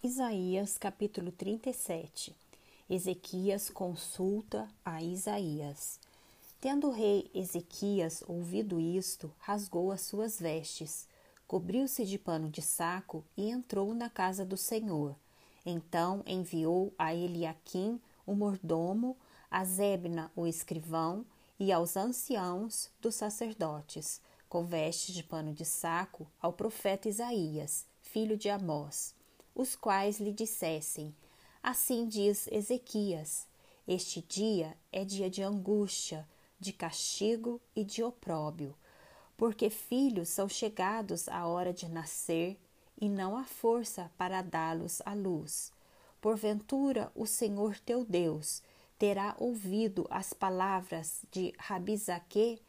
Isaías capítulo 37 Ezequias consulta a Isaías. Tendo o rei Ezequias ouvido isto, rasgou as suas vestes, cobriu-se de pano de saco e entrou na casa do Senhor. Então enviou a Eliaquim, o mordomo, a Zebna, o escrivão, e aos anciãos dos sacerdotes, com vestes de pano de saco, ao profeta Isaías, filho de Amós, os quais lhe dissessem: Assim diz Ezequias: Este dia é dia de angústia, de castigo e de opróbio, porque filhos são chegados à hora de nascer e não há força para dá-los à luz. Porventura, o Senhor teu Deus terá ouvido as palavras de Rabizaque,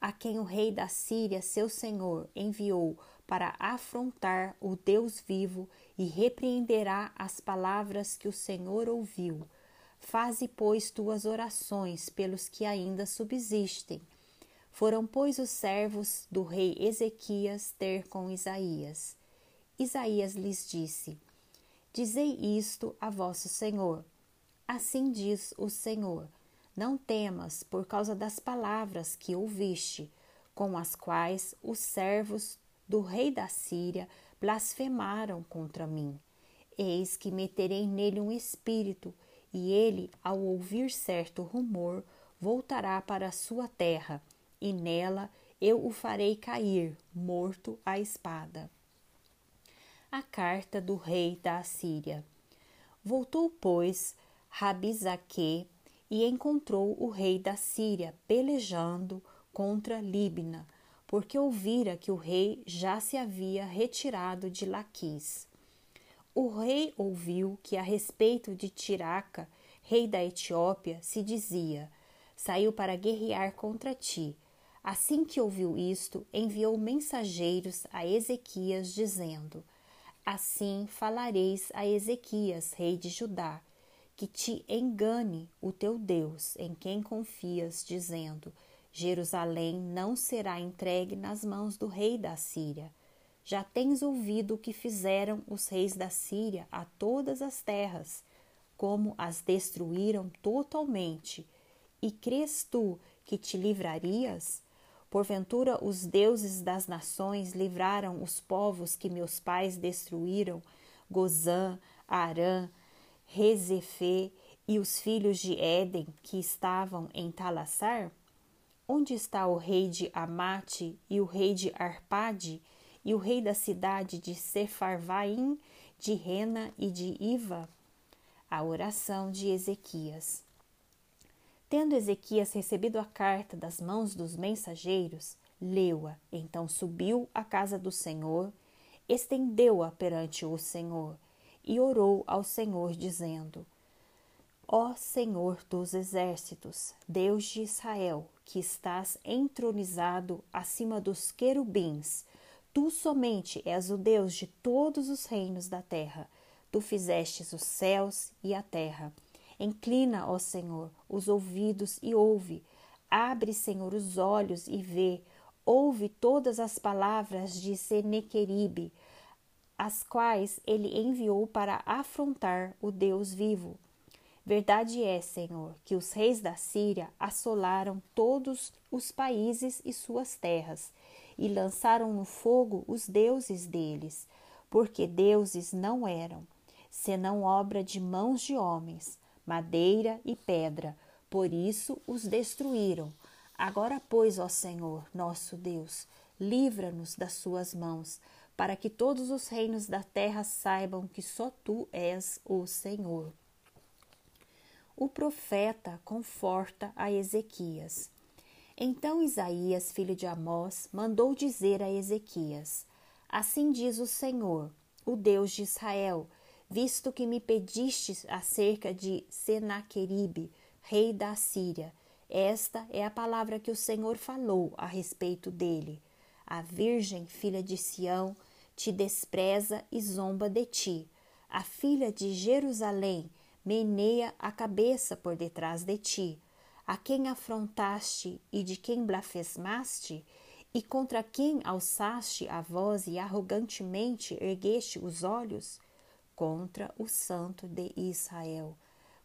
a quem o rei da Síria, seu senhor, enviou para afrontar o Deus vivo e repreenderá as palavras que o Senhor ouviu. Faze, pois, tuas orações pelos que ainda subsistem. Foram, pois, os servos do rei Ezequias ter com Isaías. Isaías lhes disse: Dizei isto a vosso senhor. Assim diz o Senhor: Não temas por causa das palavras que ouviste, com as quais os servos do rei da Síria blasfemaram contra mim. Eis que meterei nele um espírito, e ele, ao ouvir certo rumor, voltará para a sua terra, e nela eu o farei cair, morto à espada. A carta do rei da Assíria. Voltou, pois, Rabizaque e encontrou o rei da Síria pelejando contra Líbina, porque ouvira que o rei já se havia retirado de Laquis. O rei ouviu que a respeito de Tiraca, rei da Etiópia, se dizia: saiu para guerrear contra ti. Assim que ouviu isto, enviou mensageiros a Ezequias, dizendo: Assim falareis a Ezequias, rei de Judá, que te engane o teu Deus, em quem confias, dizendo: Jerusalém não será entregue nas mãos do rei da Síria. Já tens ouvido o que fizeram os reis da Síria a todas as terras, como as destruíram totalmente. E crês tu que te livrarias? Porventura os deuses das nações livraram os povos que meus pais destruíram, Gozã, Arã, Rezefê e os filhos de Éden que estavam em Talassar? Onde está o rei de Amate e o rei de Arpade e o rei da cidade de Sefarvaim, de Rena e de Iva? A oração de Ezequias. Tendo Ezequias recebido a carta das mãos dos mensageiros, leu-a, então subiu à casa do Senhor, estendeu-a perante o Senhor e orou ao Senhor, dizendo: Ó Senhor dos exércitos, Deus de Israel, que estás entronizado acima dos querubins, tu somente és o Deus de todos os reinos da terra. Tu fizestes os céus e a terra. Inclina, ó Senhor, os ouvidos e ouve. Abre, Senhor, os olhos e vê. Ouve todas as palavras de Senequeribe, as quais ele enviou para afrontar o Deus vivo. Verdade é, Senhor, que os reis da Síria assolaram todos os países e suas terras, e lançaram no fogo os deuses deles, porque deuses não eram, senão obra de mãos de homens, madeira e pedra, por isso os destruíram. Agora, pois, ó Senhor, nosso Deus, livra-nos das suas mãos, para que todos os reinos da terra saibam que só tu és o Senhor. O profeta conforta a Ezequias. Então Isaías, filho de Amós, mandou dizer a Ezequias: Assim diz o Senhor, o Deus de Israel, visto que me pedistes acerca de Senaqueribe, rei da Síria. Esta é a palavra que o Senhor falou a respeito dele. A virgem, filha de Sião, te despreza e zomba de ti. A filha de Jerusalém meneia a cabeça por detrás de ti. A quem afrontaste e de quem blasfemaste, e contra quem alçaste a voz e arrogantemente ergueste os olhos? contra o Santo de Israel.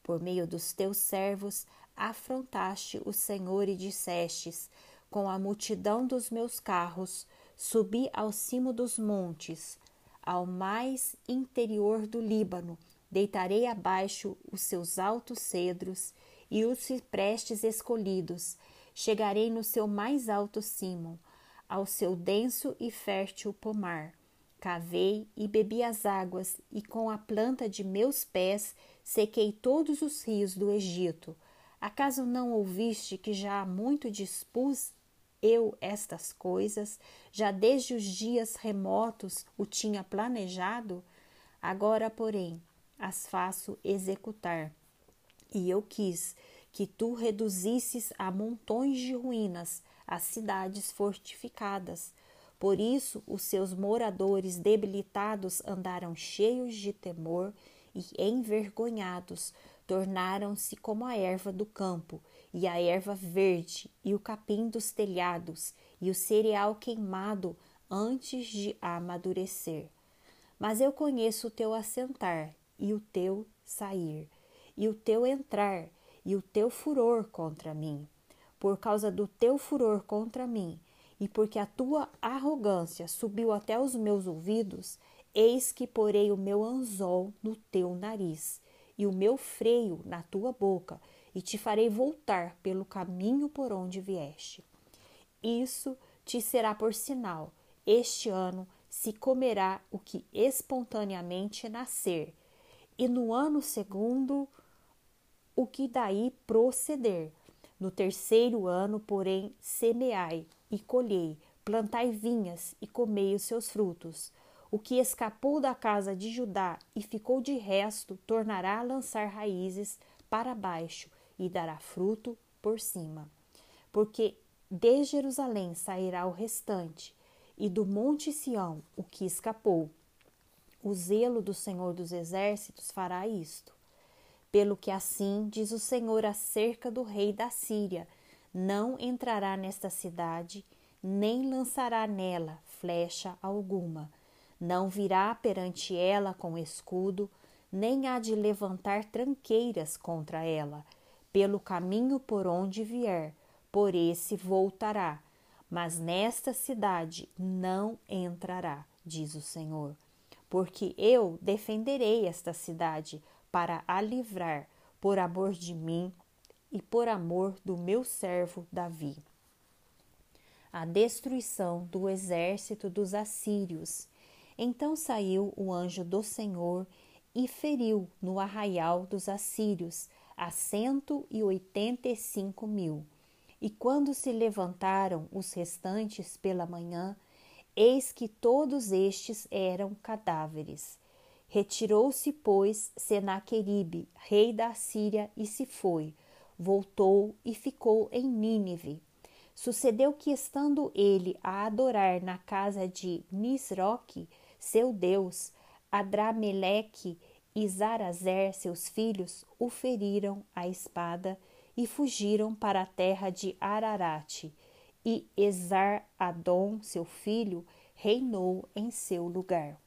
Por meio dos teus servos afrontaste o Senhor e dissestes: Com a multidão dos meus carros, subi ao cimo dos montes, ao mais interior do Líbano, deitarei abaixo os seus altos cedros e os ciprestes escolhidos. Chegarei no seu mais alto cimo, ao seu denso e fértil pomar. Cavei e bebi as águas, e com a planta de meus pés sequei todos os rios do Egito. Acaso não ouviste que já há muito dispus eu estas coisas, já desde os dias remotos o tinha planejado? Agora, porém, as faço executar. E eu quis que tu reduzisses a montões de ruínas as cidades fortificadas. Por isso, os seus moradores debilitados andaram cheios de temor e envergonhados, tornaram-se como a erva do campo, e a erva verde, e o capim dos telhados, e o cereal queimado antes de amadurecer. Mas eu conheço o teu assentar, e o teu sair, e o teu entrar, e o teu furor contra mim. Por causa do teu furor contra mim, e porque a tua arrogância subiu até os meus ouvidos, eis que porei o meu anzol no teu nariz, e o meu freio na tua boca, e te farei voltar pelo caminho por onde vieste. Isso te será por sinal: este ano se comerá o que espontaneamente nascer, e no ano segundo o que daí proceder. No terceiro ano, porém, semeai e colhei, plantai vinhas e comei os seus frutos. O que escapou da casa de Judá e ficou de resto, tornará a lançar raízes para baixo e dará fruto por cima. Porque de Jerusalém sairá o restante, e do monte Sião o que escapou. O zelo do Senhor dos Exércitos fará isto. Pelo que assim diz o Senhor acerca do rei da Síria: não entrará nesta cidade, nem lançará nela flecha alguma. Não virá perante ela com escudo, nem há de levantar tranqueiras contra ela. Pelo caminho por onde vier, por esse voltará, mas nesta cidade não entrará, diz o Senhor porque eu defenderei esta cidade para a livrar, por amor de mim e por amor do meu servo Davi. A destruição do exército dos assírios. Então saiu o anjo do Senhor e feriu no arraial dos assírios a cento e oitenta e cinco mil. E quando se levantaram os restantes pela manhã, Eis que todos estes eram cadáveres. Retirou-se, pois, Senaqueribe, rei da Síria, e se foi. Voltou e ficou em Nínive. Sucedeu que, estando ele a adorar na casa de Nisroque, seu deus, Adrameleque e Zarazer, seus filhos, o feriram a espada e fugiram para a terra de Ararate e Esar Adon, seu filho, reinou em seu lugar.